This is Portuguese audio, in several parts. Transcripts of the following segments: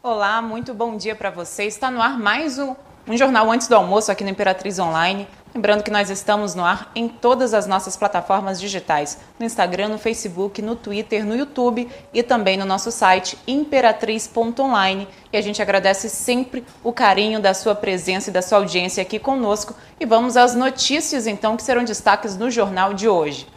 Olá, muito bom dia para você. Está no ar mais um, um jornal antes do almoço aqui no Imperatriz Online. Lembrando que nós estamos no ar em todas as nossas plataformas digitais: no Instagram, no Facebook, no Twitter, no YouTube e também no nosso site imperatriz.online. E a gente agradece sempre o carinho da sua presença e da sua audiência aqui conosco. E vamos às notícias então que serão destaques no jornal de hoje.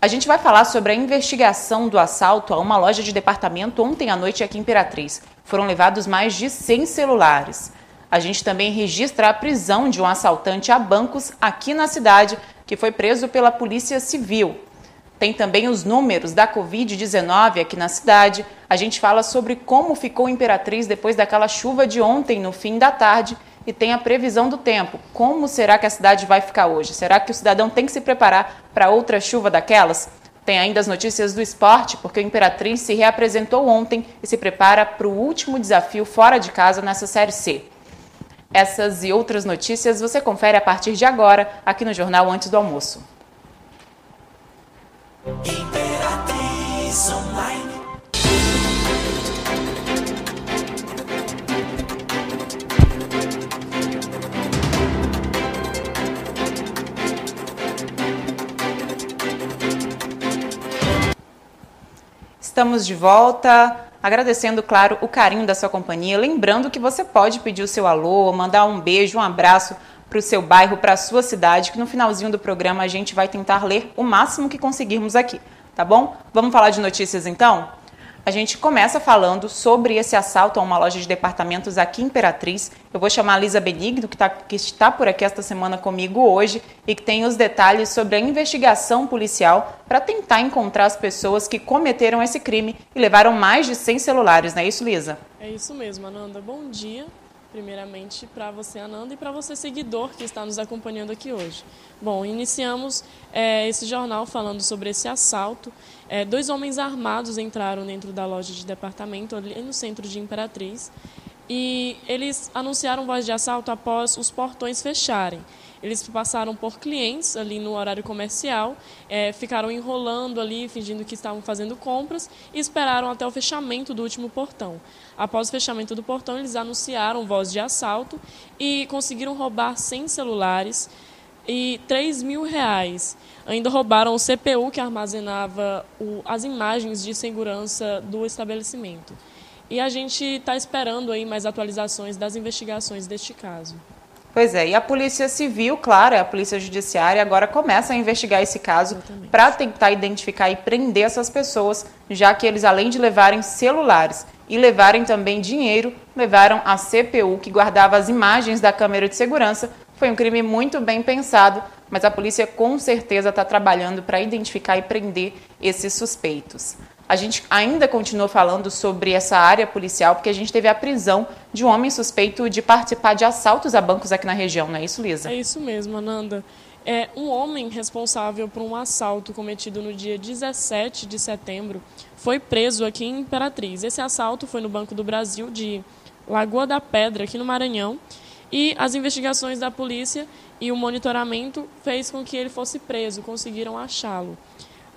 A gente vai falar sobre a investigação do assalto a uma loja de departamento ontem à noite aqui em Imperatriz. Foram levados mais de 100 celulares. A gente também registra a prisão de um assaltante a bancos aqui na cidade, que foi preso pela Polícia Civil. Tem também os números da Covid-19 aqui na cidade. A gente fala sobre como ficou Imperatriz depois daquela chuva de ontem no fim da tarde e tem a previsão do tempo. Como será que a cidade vai ficar hoje? Será que o cidadão tem que se preparar para outra chuva daquelas? Tem ainda as notícias do esporte, porque o Imperatriz se reapresentou ontem e se prepara para o último desafio fora de casa nessa Série C. Essas e outras notícias você confere a partir de agora aqui no Jornal Antes do Almoço. Estamos de volta, agradecendo, claro, o carinho da sua companhia. Lembrando que você pode pedir o seu alô, mandar um beijo, um abraço para o seu bairro, para a sua cidade, que no finalzinho do programa a gente vai tentar ler o máximo que conseguirmos aqui, tá bom? Vamos falar de notícias então? A gente começa falando sobre esse assalto a uma loja de departamentos aqui em Imperatriz. Eu vou chamar a Lisa Benigno, que, tá, que está por aqui esta semana comigo hoje e que tem os detalhes sobre a investigação policial para tentar encontrar as pessoas que cometeram esse crime e levaram mais de 100 celulares, não é isso, Lisa? É isso mesmo, Ananda. Bom dia primeiramente para você, Ananda, e para você, seguidor que está nos acompanhando aqui hoje. Bom, iniciamos é, esse jornal falando sobre esse assalto. É, dois homens armados entraram dentro da loja de departamento, ali no centro de Imperatriz, e eles anunciaram voz de assalto após os portões fecharem. Eles passaram por clientes ali no horário comercial, é, ficaram enrolando ali, fingindo que estavam fazendo compras e esperaram até o fechamento do último portão. Após o fechamento do portão, eles anunciaram voz de assalto e conseguiram roubar 100 celulares e 3 mil reais. Ainda roubaram o CPU que armazenava o, as imagens de segurança do estabelecimento. E a gente está esperando aí mais atualizações das investigações deste caso. Pois é, e a Polícia Civil, claro, a Polícia Judiciária agora começa a investigar esse caso para tentar identificar e prender essas pessoas, já que eles, além de levarem celulares e levarem também dinheiro, levaram a CPU, que guardava as imagens da câmera de segurança. Foi um crime muito bem pensado, mas a polícia com certeza está trabalhando para identificar e prender esses suspeitos. A gente ainda continua falando sobre essa área policial, porque a gente teve a prisão de um homem suspeito de participar de assaltos a bancos aqui na região, não é isso, Lisa? É isso mesmo, Ananda. É um homem responsável por um assalto cometido no dia 17 de setembro foi preso aqui em Imperatriz. Esse assalto foi no Banco do Brasil de Lagoa da Pedra, aqui no Maranhão, e as investigações da polícia e o monitoramento fez com que ele fosse preso, conseguiram achá-lo.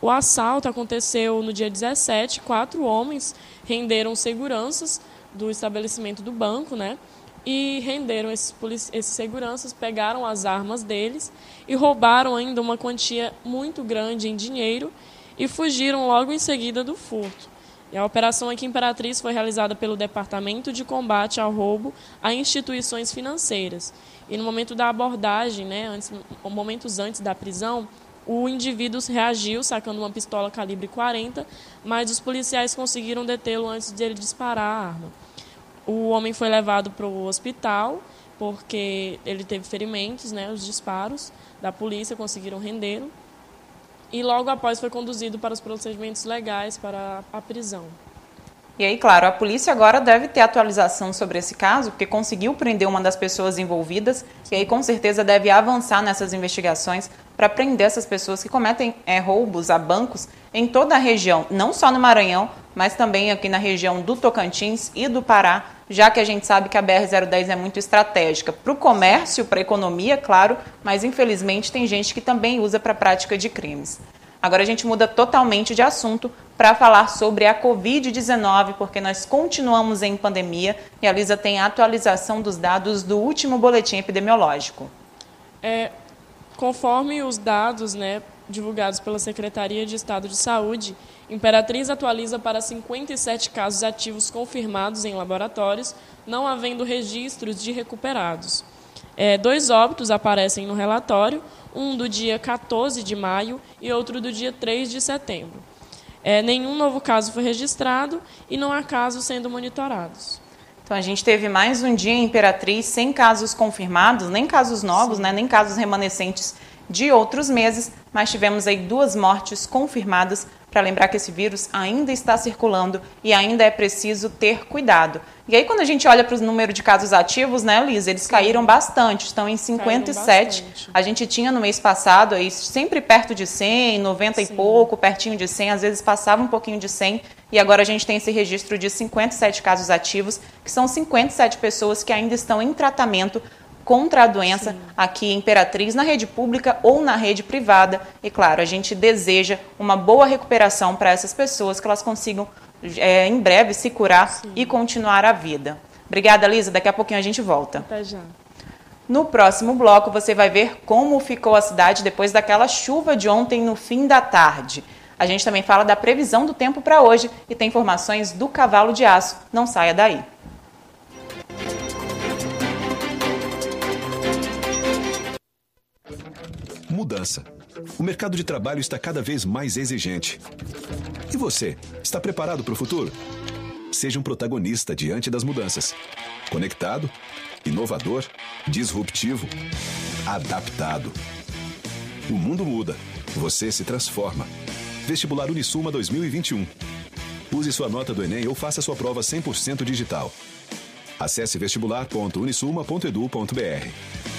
O assalto aconteceu no dia 17, quatro homens renderam seguranças do estabelecimento do banco, né? E renderam esses, esses seguranças, pegaram as armas deles e roubaram ainda uma quantia muito grande em dinheiro e fugiram logo em seguida do furto. E a operação aqui em Imperatriz foi realizada pelo Departamento de Combate ao Roubo a Instituições Financeiras. E no momento da abordagem, né, antes, momentos antes da prisão, o indivíduo reagiu sacando uma pistola calibre 40, mas os policiais conseguiram detê-lo antes de ele disparar a arma. O homem foi levado para o hospital porque ele teve ferimentos, né, os disparos da polícia conseguiram rendê-lo. E logo após foi conduzido para os procedimentos legais para a prisão. E aí, claro, a polícia agora deve ter atualização sobre esse caso, porque conseguiu prender uma das pessoas envolvidas, e aí com certeza deve avançar nessas investigações para prender essas pessoas que cometem é, roubos a bancos em toda a região, não só no Maranhão, mas também aqui na região do Tocantins e do Pará, já que a gente sabe que a BR-010 é muito estratégica para o comércio, para a economia, claro, mas infelizmente tem gente que também usa para a prática de crimes. Agora a gente muda totalmente de assunto para falar sobre a Covid-19, porque nós continuamos em pandemia e a Lisa tem a atualização dos dados do último boletim epidemiológico. É, conforme os dados né, divulgados pela Secretaria de Estado de Saúde, Imperatriz atualiza para 57 casos ativos confirmados em laboratórios, não havendo registros de recuperados. É, dois óbitos aparecem no relatório, um do dia 14 de maio e outro do dia 3 de setembro. É, nenhum novo caso foi registrado e não há casos sendo monitorados. Então a gente teve mais um dia em Imperatriz sem casos confirmados, nem casos novos, né, nem casos remanescentes de outros meses, mas tivemos aí duas mortes confirmadas para lembrar que esse vírus ainda está circulando e ainda é preciso ter cuidado. E aí, quando a gente olha para o número de casos ativos, né, Lisa, eles Sim. caíram bastante, estão em 57. A gente tinha no mês passado aí sempre perto de 100, 90 Sim. e pouco, pertinho de 100, às vezes passava um pouquinho de 100. E agora a gente tem esse registro de 57 casos ativos, que são 57 pessoas que ainda estão em tratamento contra a doença Sim. aqui em Imperatriz, na rede pública ou na rede privada. E claro, a gente deseja uma boa recuperação para essas pessoas, que elas consigam é, em breve se curar Sim. e continuar a vida. Obrigada, Lisa. Daqui a pouquinho a gente volta. Até já. No próximo bloco, você vai ver como ficou a cidade depois daquela chuva de ontem no fim da tarde. A gente também fala da previsão do tempo para hoje e tem informações do cavalo de aço. Não saia daí. Mudança. O mercado de trabalho está cada vez mais exigente. E você, está preparado para o futuro? Seja um protagonista diante das mudanças. Conectado, inovador, disruptivo, adaptado. O mundo muda, você se transforma. Vestibular Unisuma 2021. Use sua nota do Enem ou faça sua prova 100% digital. Acesse vestibular.unisuma.edu.br.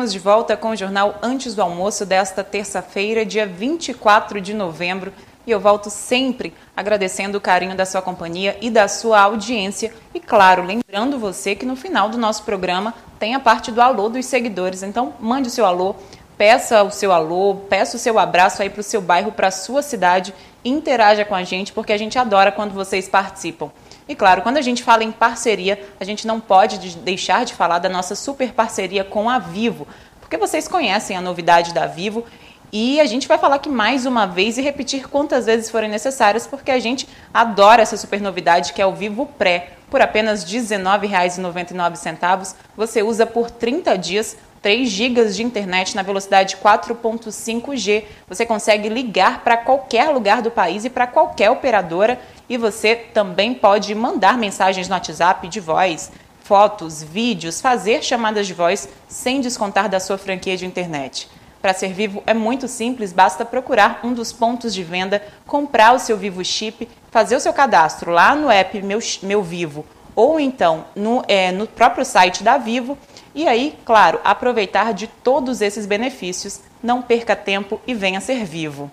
Estamos de volta com o jornal Antes do Almoço desta terça-feira, dia 24 de novembro. E eu volto sempre agradecendo o carinho da sua companhia e da sua audiência. E claro, lembrando você que no final do nosso programa tem a parte do alô dos seguidores. Então, mande o seu alô, peça o seu alô, peça o seu abraço aí para o seu bairro, para a sua cidade. Interaja com a gente, porque a gente adora quando vocês participam. E claro, quando a gente fala em parceria, a gente não pode deixar de falar da nossa super parceria com a Vivo, porque vocês conhecem a novidade da Vivo e a gente vai falar aqui mais uma vez e repetir quantas vezes forem necessárias, porque a gente adora essa super novidade que é o Vivo Pré. Por apenas R$ 19,99, você usa por 30 dias 3 GB de internet na velocidade 4.5G. Você consegue ligar para qualquer lugar do país e para qualquer operadora e você também pode mandar mensagens no WhatsApp de voz, fotos, vídeos, fazer chamadas de voz sem descontar da sua franquia de internet. Para ser vivo é muito simples, basta procurar um dos pontos de venda, comprar o seu Vivo Chip, fazer o seu cadastro lá no app Meu, Meu Vivo ou então no, é, no próprio site da Vivo e aí, claro, aproveitar de todos esses benefícios. Não perca tempo e venha ser vivo.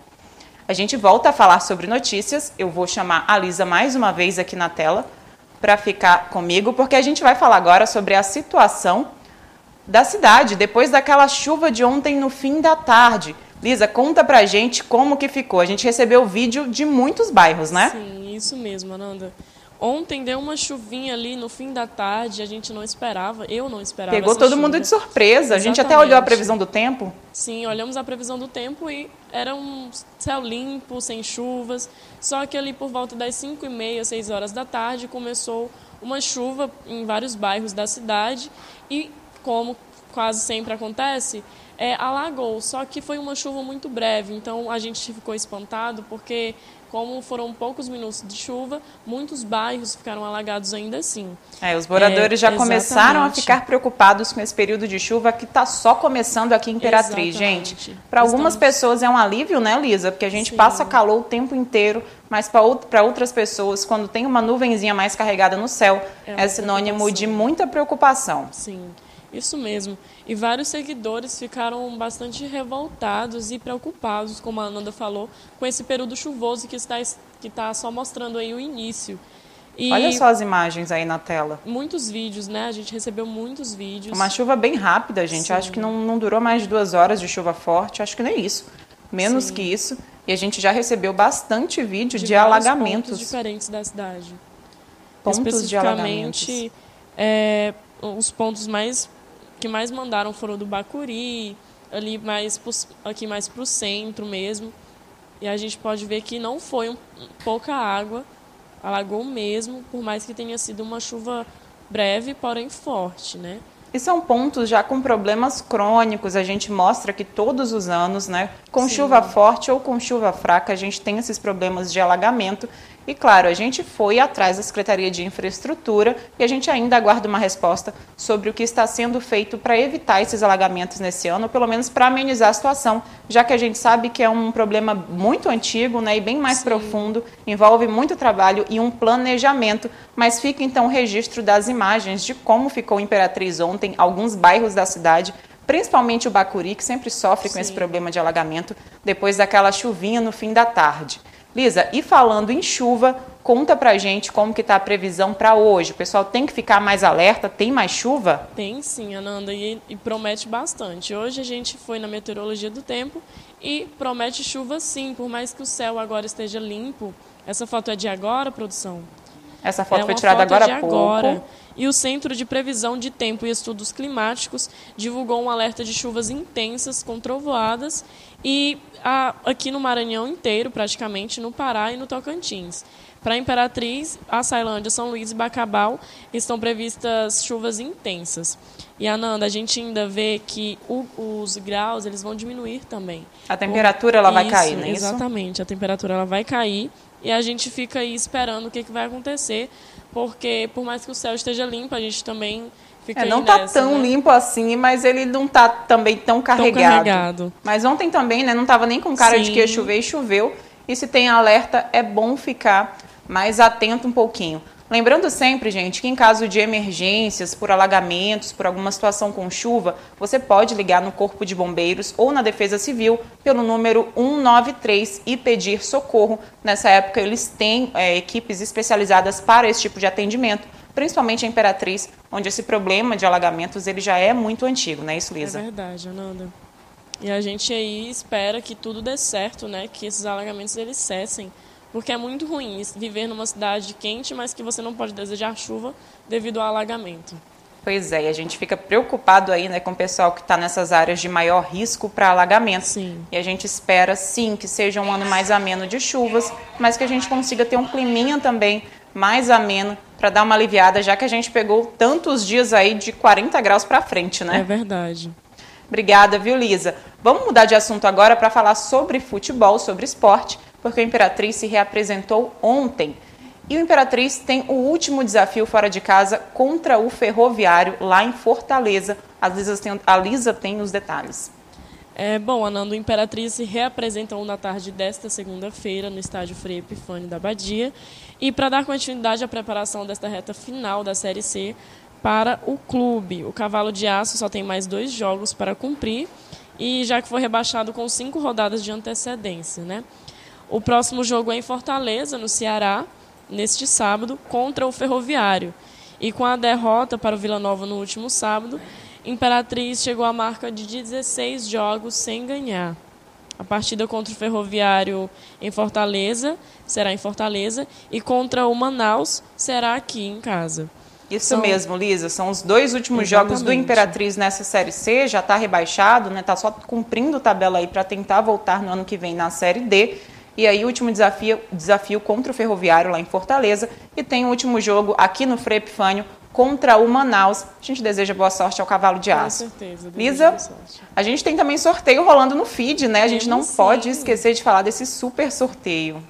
A gente volta a falar sobre notícias. Eu vou chamar a Lisa mais uma vez aqui na tela para ficar comigo, porque a gente vai falar agora sobre a situação da cidade depois daquela chuva de ontem no fim da tarde. Lisa, conta pra gente como que ficou. A gente recebeu vídeo de muitos bairros, né? Sim, isso mesmo, Ananda. Ontem deu uma chuvinha ali no fim da tarde, a gente não esperava, eu não esperava. Pegou todo chuva. mundo de surpresa. Exatamente. A gente até olhou a previsão do tempo. Sim, olhamos a previsão do tempo e era um céu limpo, sem chuvas. Só que ali por volta das 5 e meia, 6 horas da tarde, começou uma chuva em vários bairros da cidade e, como quase sempre acontece, é, alagou. Só que foi uma chuva muito breve, então a gente ficou espantado porque como foram poucos minutos de chuva, muitos bairros ficaram alagados ainda assim. É, os moradores É, já começaram a exatamente. ficar preocupados com esse período de chuva que está só começando aqui em Imperatriz, Exatamente. gente. Para algumas pessoas é um alívio, né, Lisa? Porque a gente Sim. passa calor o tempo inteiro, mas para outras pessoas, quando tem uma nuvenzinha mais carregada no céu, É é, sinônimo de muita preocupação. Sim, isso mesmo. E vários seguidores ficaram bastante revoltados e preocupados, como a Ananda falou, com esse período chuvoso que está, que está só mostrando aí o início. E Olha só as imagens aí na tela. muitos vídeos, né? A gente recebeu muitos vídeos. Uma chuva bem rápida, gente. Sim. Acho que não, não durou mais de duas horas de chuva forte. Acho que nem isso. Menos Sim. que isso. E a gente já recebeu bastante vídeo de, vários alagamentos. pontos diferentes da cidade. Pontos de alagamentos. É, os pontos mais que mais mandaram foram do Bacuri, ali mais pros- aqui mais para o centro mesmo. E a gente pode ver que não foi um- pouca água, alagou mesmo, por mais que tenha sido uma chuva breve, porém forte, né? E são pontos já com problemas crônicos. A gente mostra que todos os anos, né, com Sim. chuva forte ou com chuva fraca, a gente tem esses problemas de alagamento. E claro, a gente foi atrás da Secretaria de Infraestrutura e a gente ainda aguarda uma resposta sobre o que está sendo feito para evitar esses alagamentos nesse ano, ou pelo menos para amenizar a situação, já que a gente sabe que é um problema muito antigo né, e bem mais Sim. profundo, envolve muito trabalho e um planejamento. Mas fica então o registro das imagens de como ficou Imperatriz ontem, alguns bairros da cidade, principalmente o Bacuri, que sempre sofre com Sim. esse problema de alagamento depois daquela chuvinha no fim da tarde. Lisa, e falando em chuva, conta pra gente como que tá a previsão para hoje. O pessoal tem que ficar mais alerta, tem mais chuva? Tem sim, Ananda, e, e promete bastante. Hoje a gente foi na meteorologia do tempo e promete chuva sim, por mais que o céu agora esteja limpo. Essa foto é de agora, produção? Essa foto é foi tirada foto agora há pouco. agora. E o Centro de Previsão de Tempo e Estudos Climáticos divulgou um alerta de chuvas intensas com trovoadas e a- aqui no Maranhão inteiro, praticamente, no Pará e no Tocantins. Para Imperatriz, a Sailândia, São Luís e Bacabal estão previstas chuvas intensas. E Ananda, a gente ainda vê que o- os graus eles vão diminuir também. A temperatura ela vai Isso, cair, não é isso? Exatamente, a temperatura ela vai cair e a gente fica aí esperando o que, que vai acontecer, porque por mais que o céu esteja limpo, a gente também fica É, não tá nessa, tão né? limpo assim, mas ele não tá também tão Tão carregado. carregado. Mas ontem também, né, não tava nem com cara de que ia Sim. chover e choveu. E se tem alerta, é bom ficar mais atento um pouquinho. Lembrando sempre, gente, que em caso de emergências, por alagamentos, por alguma situação com chuva, você pode ligar no Corpo de Bombeiros ou na Defesa Civil pelo número 193 e pedir socorro. Nessa época, eles têm é, equipes especializadas para esse tipo de atendimento, principalmente a Imperatriz, onde esse problema de alagamentos ele já é muito antigo, não é isso, É Lisa? verdade, Ananda. E a gente aí espera que tudo dê certo, né? Que esses alagamentos eles cessem. Porque é muito ruim viver numa cidade quente, mas que você não pode desejar chuva devido ao alagamento. Pois é, e a gente fica preocupado aí né, com o pessoal que está nessas áreas de maior risco para alagamento. Sim. E a gente espera, sim, que seja um ano mais ameno de chuvas, mas que a gente consiga ter um climinha também mais ameno para dar uma aliviada, já que a gente pegou tantos dias aí de 40 graus para frente, né? É verdade. Obrigada, viu, Lisa? Vamos mudar de assunto agora para falar sobre futebol, sobre esporte, porque o Imperatriz se reapresentou ontem. E o Imperatriz tem o último desafio fora de casa contra o Ferroviário, lá em Fortaleza. A Lisa tem, a Lisa tem os detalhes. É, bom, Anando, Imperatriz se reapresentou na tarde desta segunda-feira no estádio Frei Epifânio da Badia. E para dar continuidade à preparação desta reta final da Série C para o clube, o Cavalo de Aço só tem mais dois jogos para cumprir e já que foi rebaixado com cinco rodadas de antecedência, né? O próximo jogo é em Fortaleza, no Ceará, neste sábado, contra o Ferroviário. E com a derrota para o Vila Nova no último sábado, Imperatriz chegou à marca de 16 jogos sem ganhar. A partida contra o Ferroviário em Fortaleza será em Fortaleza e contra o Manaus será aqui em casa. Isso são... mesmo, Lisa. São os dois últimos Exatamente. jogos do Imperatriz nessa Série C. Já está rebaixado, né? Está só cumprindo tabela aí para tentar voltar no ano que vem na Série D. E aí, último desafio, desafio contra o Ferroviário lá em Fortaleza. E tem o último jogo aqui no Frei Epifânio contra o Manaus. A gente deseja boa sorte ao Cavalo de Aço. Com certeza. Lisa, a gente tem também sorteio rolando no feed, né? A gente não sim. pode esquecer de falar desse super sorteio.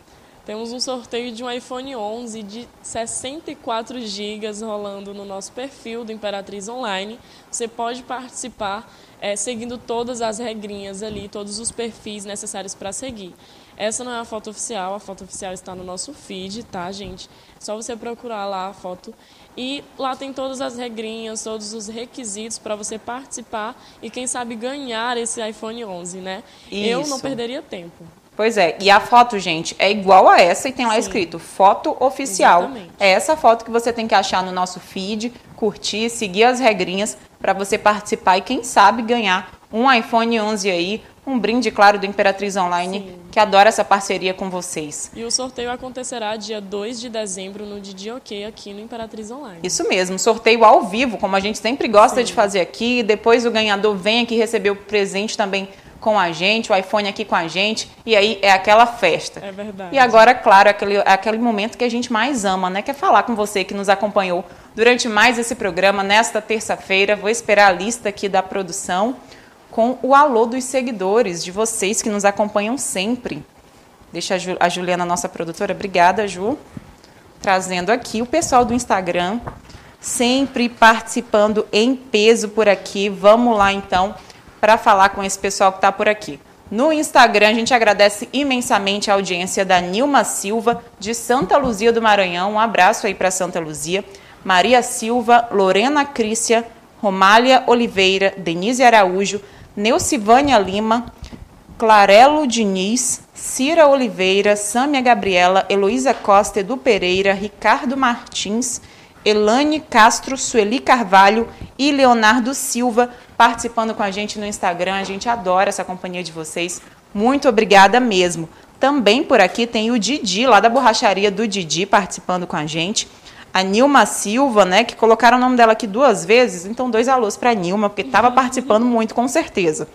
Temos um sorteio de um iPhone 11 de 64 GB rolando no nosso perfil do Imperatriz Online. Você pode participar é, seguindo todas as regrinhas ali, todos os perfis necessários para seguir. Essa não é a foto oficial, a foto oficial está no nosso feed, tá, gente? É só você procurar lá a foto e lá tem todas as regrinhas, todos os requisitos para você participar e quem sabe ganhar esse iPhone 11, né? Isso. Eu não perderia tempo. Pois é, e a foto, gente, é igual a essa e tem lá Sim. escrito foto oficial. Exatamente. É essa foto que você tem que achar no nosso feed, curtir, seguir as regrinhas para você participar e quem sabe ganhar um iPhone 11 aí, um brinde, claro, do Imperatriz Online, Sim. que adora essa parceria com vocês. E o sorteio acontecerá dia 2 de dezembro no Didi OK aqui no Imperatriz Online. Isso mesmo, sorteio ao vivo, como a gente sempre gosta Sim. de fazer aqui. Depois o ganhador vem aqui receber o presente também com a gente, o iPhone aqui com a gente, e aí é aquela festa. É verdade. E agora, claro, é aquele, aquele momento que a gente mais ama, né? Que é falar com você que nos acompanhou durante mais esse programa, nesta terça-feira. Vou esperar a lista aqui da produção com o alô dos seguidores, de vocês que nos acompanham sempre. Deixa a, Ju, a Juliana, nossa produtora. Obrigada, Ju. Trazendo aqui o pessoal do Instagram, sempre participando em peso por aqui. Vamos lá, então para falar com esse pessoal que está por aqui. No Instagram, a gente agradece imensamente a audiência da Nilma Silva, de Santa Luzia do Maranhão. Um abraço aí para Santa Luzia. Maria Silva, Lorena Crícia, Romália Oliveira, Denise Araújo, Neucivânia Lima, Clarelo Diniz, Cira Oliveira, Sâmia Gabriela, Heloísa Costa, Edu Pereira, Ricardo Martins, Elane Castro, Sueli Carvalho e Leonardo Silva participando com a gente no Instagram. A gente adora essa companhia de vocês. Muito obrigada mesmo. Também por aqui tem o Didi, lá da borracharia do Didi, participando com a gente. A Nilma Silva, né, que colocaram o nome dela aqui duas vezes, então dois alôs para a Nilma, porque estava participando muito, com certeza.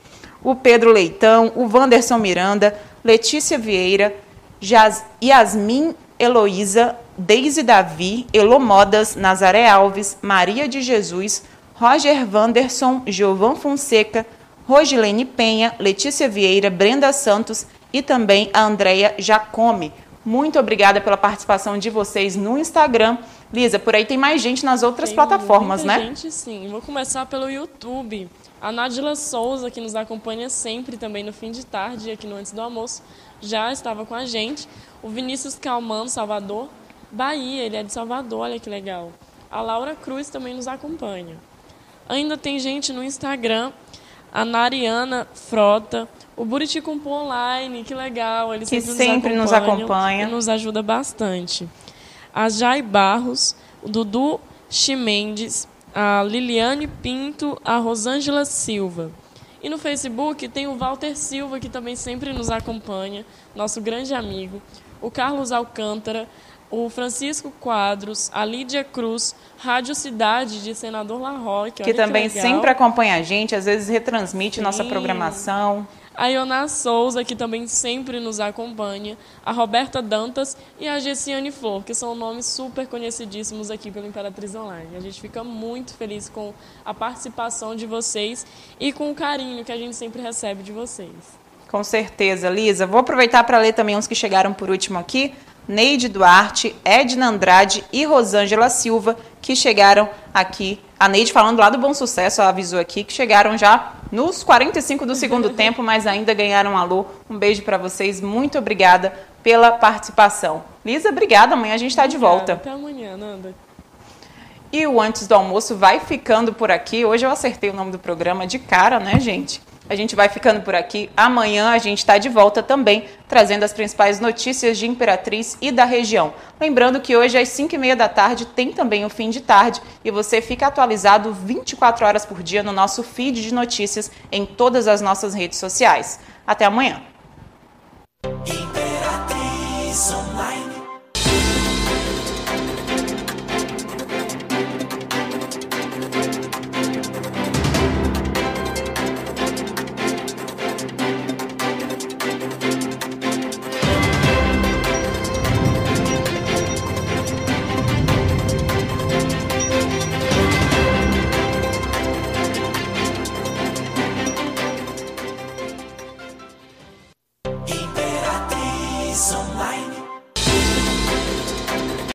O Pedro Leitão, o Wanderson Miranda, Letícia Vieira, Yasmin Heloísa, Deise Davi, Elo Modas, Nazaré Alves, Maria de Jesus, Roger Vanderson, Giovan Fonseca, Rosilene Penha, Letícia Vieira, Brenda Santos e também a Andrea Jacome. Muito obrigada pela participação de vocês no Instagram. Lisa, por aí tem mais gente nas outras tem plataformas, muita né? gente, sim. Vou começar pelo YouTube. A Nádila Souza, que nos acompanha sempre também no fim de tarde, aqui no Antes do Almoço, já estava com a gente. O Vinícius Calmano, Salvador, Bahia, ele é de Salvador, olha que legal. A Laura Cruz também nos acompanha. Ainda tem gente no Instagram, a Nariana Frota, o Buriticumpu Online, que legal, ele que sempre, sempre nos, acompanha e nos ajuda bastante. A Jai Barros, o Dudu Chimendes, a Liliane Pinto, a Rosângela Silva. E no Facebook tem o Walter Silva, que também sempre nos acompanha, nosso grande amigo. O Carlos Alcântara, o Francisco Quadros, a Lídia Cruz, Rádio Cidade de Senador Larroque. Que também que sempre acompanha a gente, às vezes retransmite Sim. nossa programação. A Iona Souza, que também sempre nos acompanha, a Roberta Dantas e a Gessiane Flor, que são nomes super conhecidíssimos aqui pelo Imperatriz Online. A gente fica muito feliz com a participação de vocês e com o carinho que a gente sempre recebe de vocês. Com certeza, Lisa. Vou aproveitar para ler também uns que chegaram por último aqui. Neide Duarte, Edna Andrade e Rosângela Silva, que chegaram aqui. A Neide falando lá do Bom Sucesso, ela avisou aqui que chegaram já nos 45 do segundo tempo, mas ainda ganharam um alô. Um beijo para vocês, muito obrigada pela participação. Lisa, obrigada, amanhã a gente está de volta. Até amanhã, Nanda. E o Antes do Almoço vai ficando por aqui. Hoje eu acertei o nome do programa de cara, né, gente? A gente vai ficando por aqui. Amanhã a gente está de volta também, trazendo as principais notícias de Imperatriz e da região. Lembrando que hoje às 5 e meia da tarde tem também o fim de tarde e você fica atualizado 24 horas por dia no nosso feed de notícias em todas as nossas redes sociais. Até amanhã.